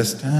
understand?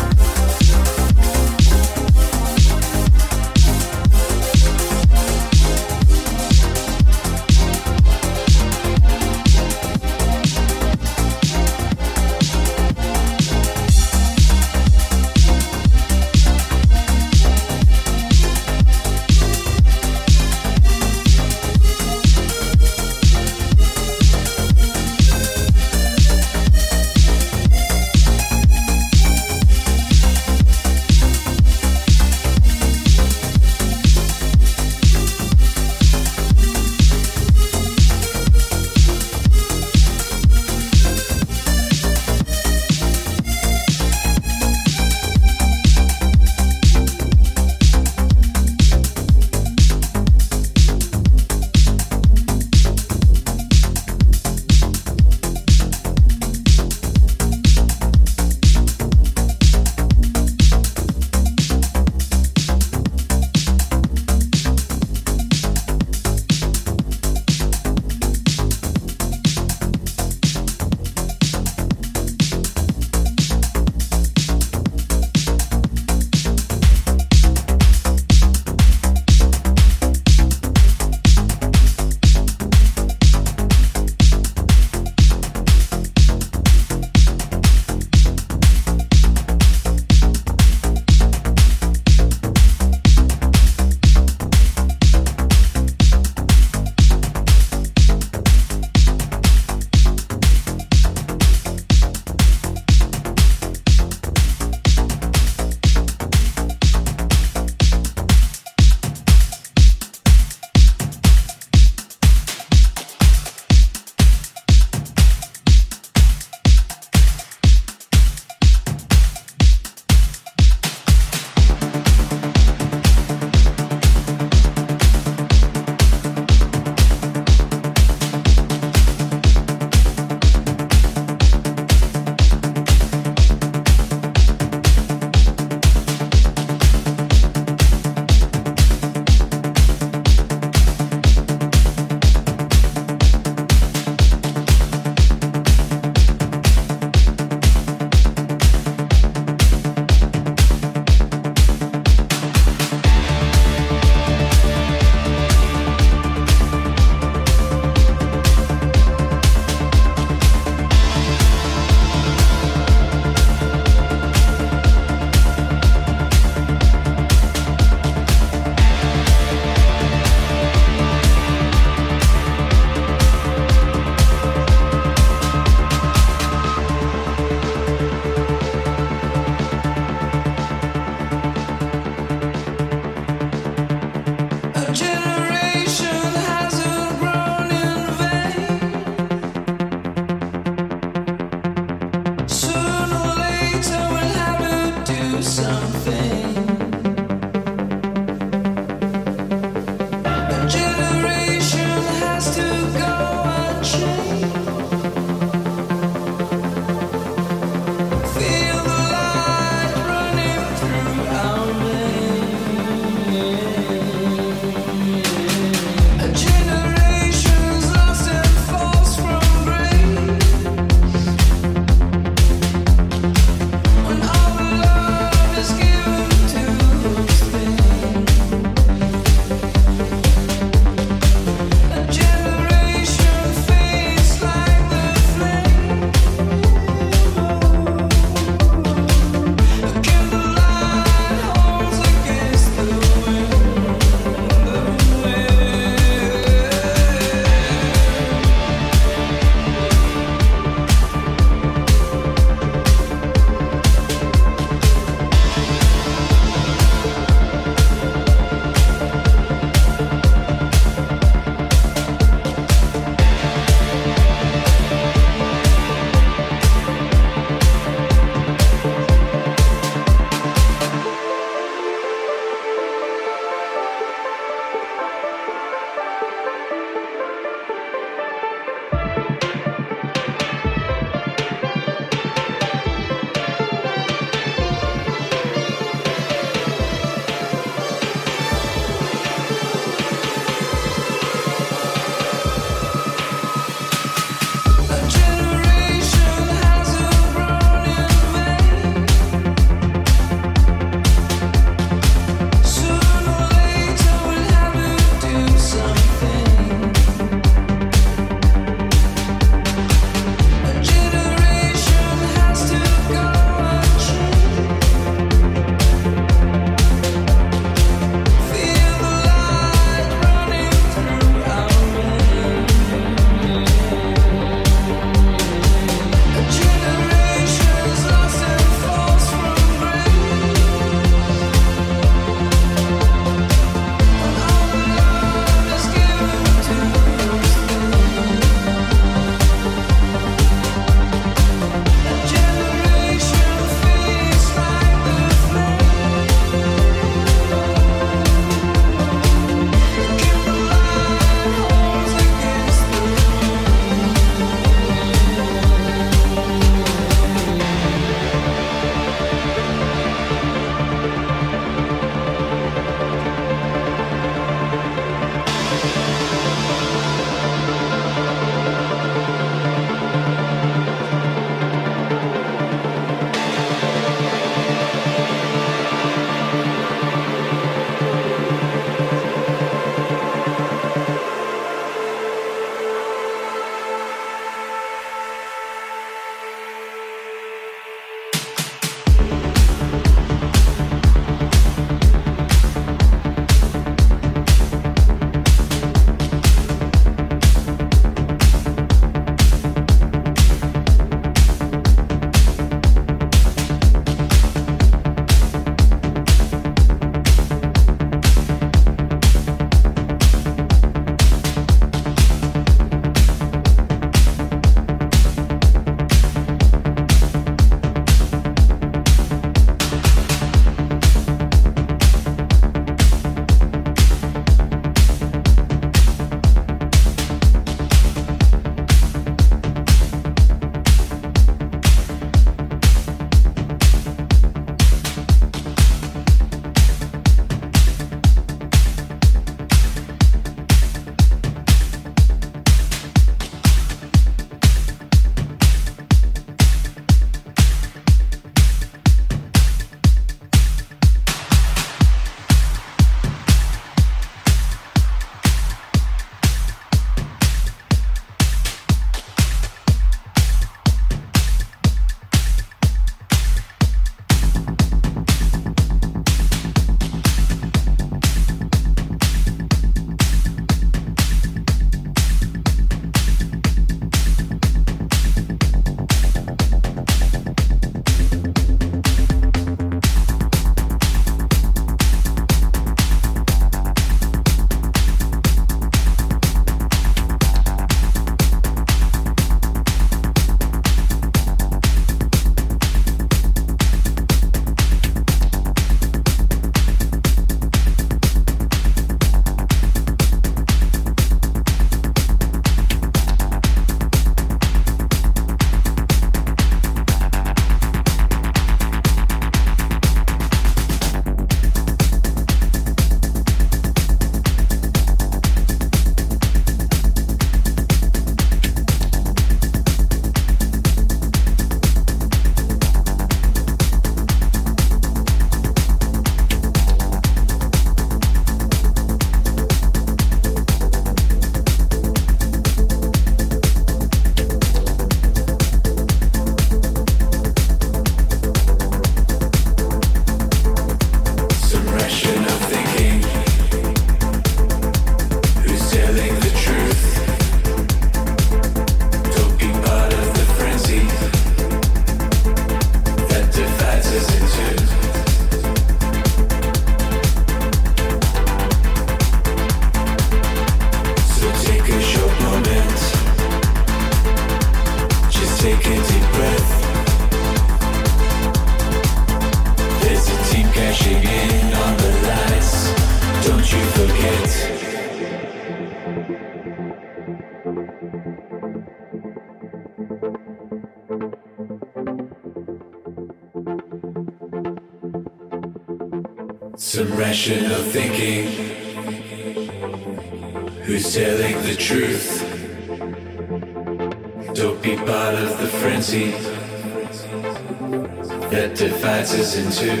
into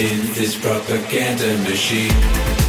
in this propaganda machine.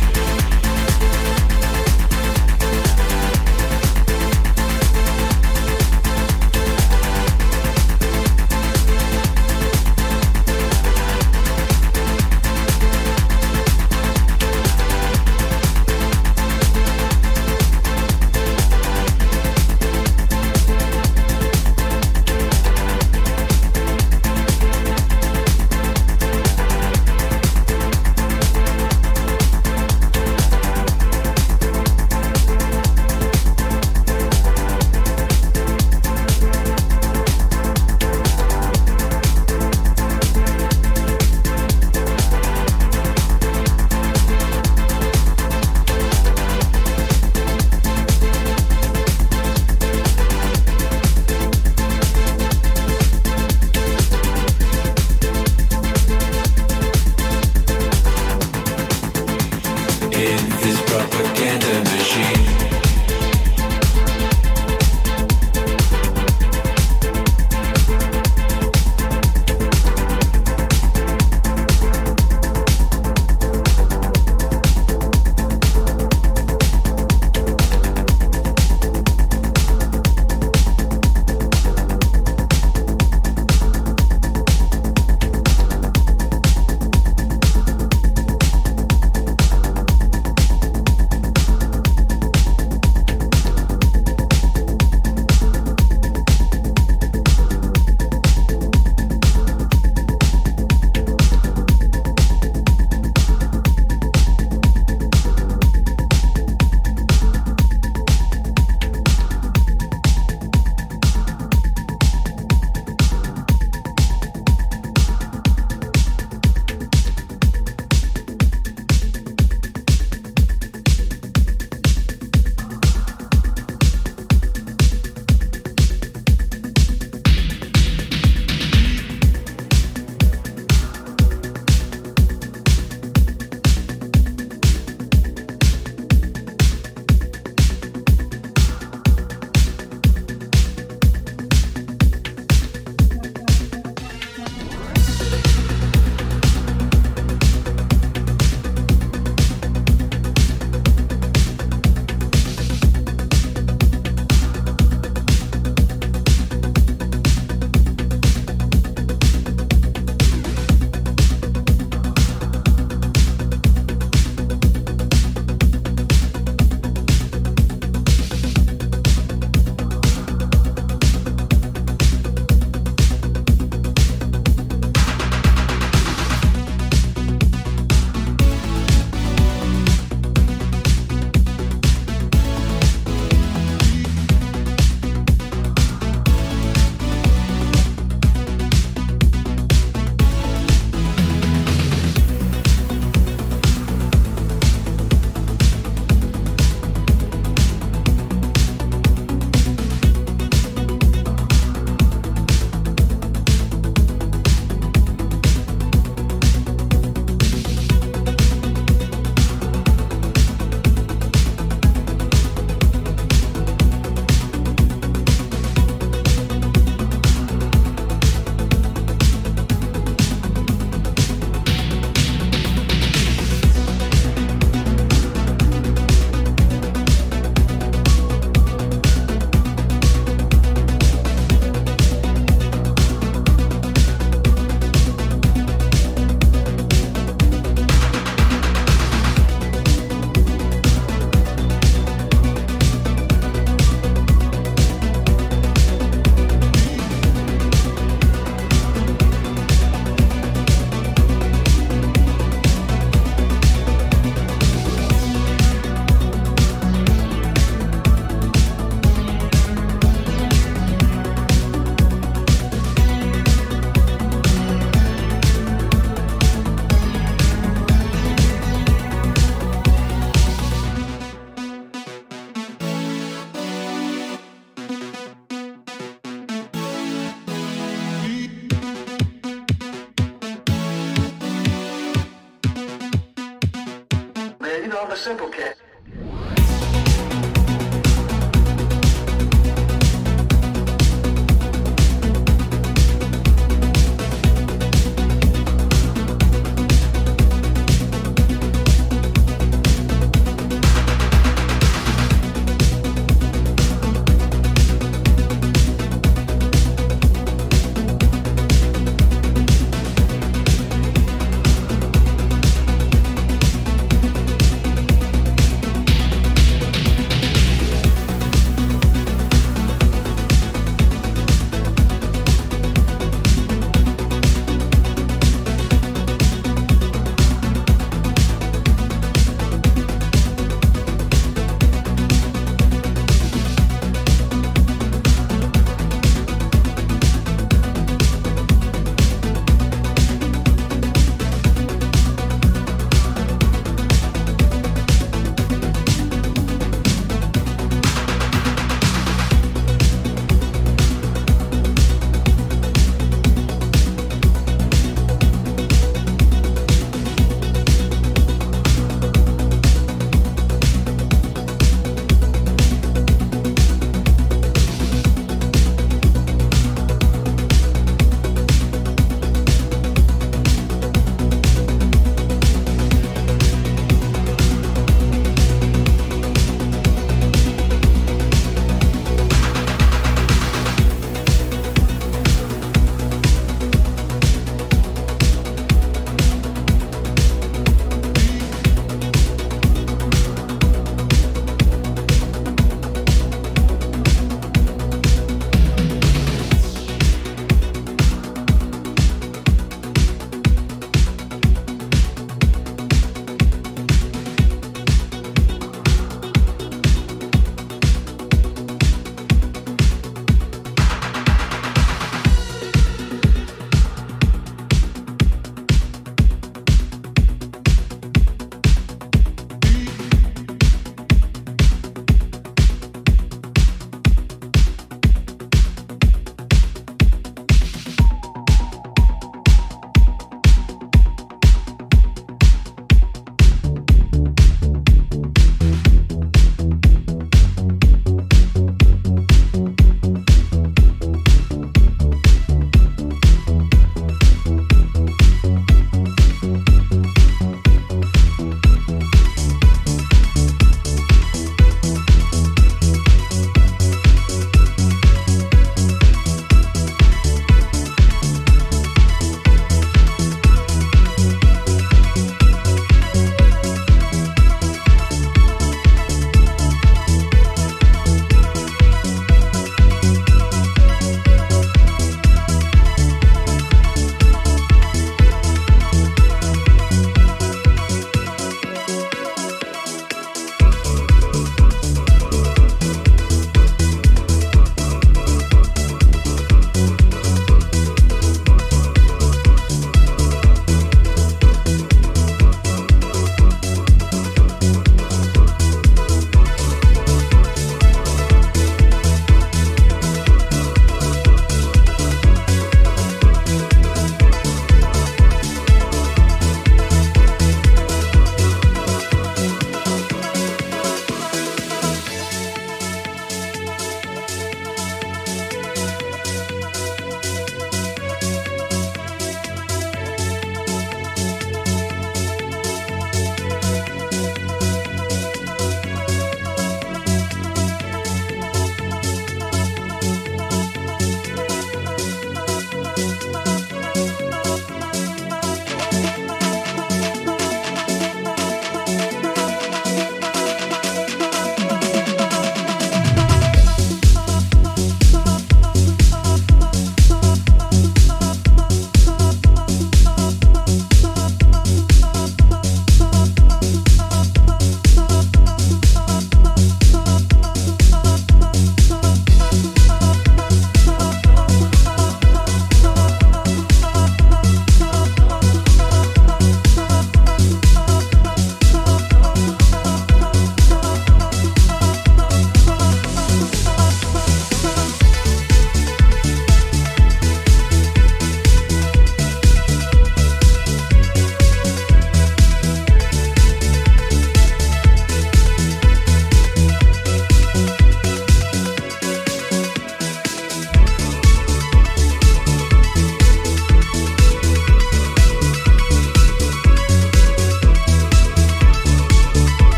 on the simple kit.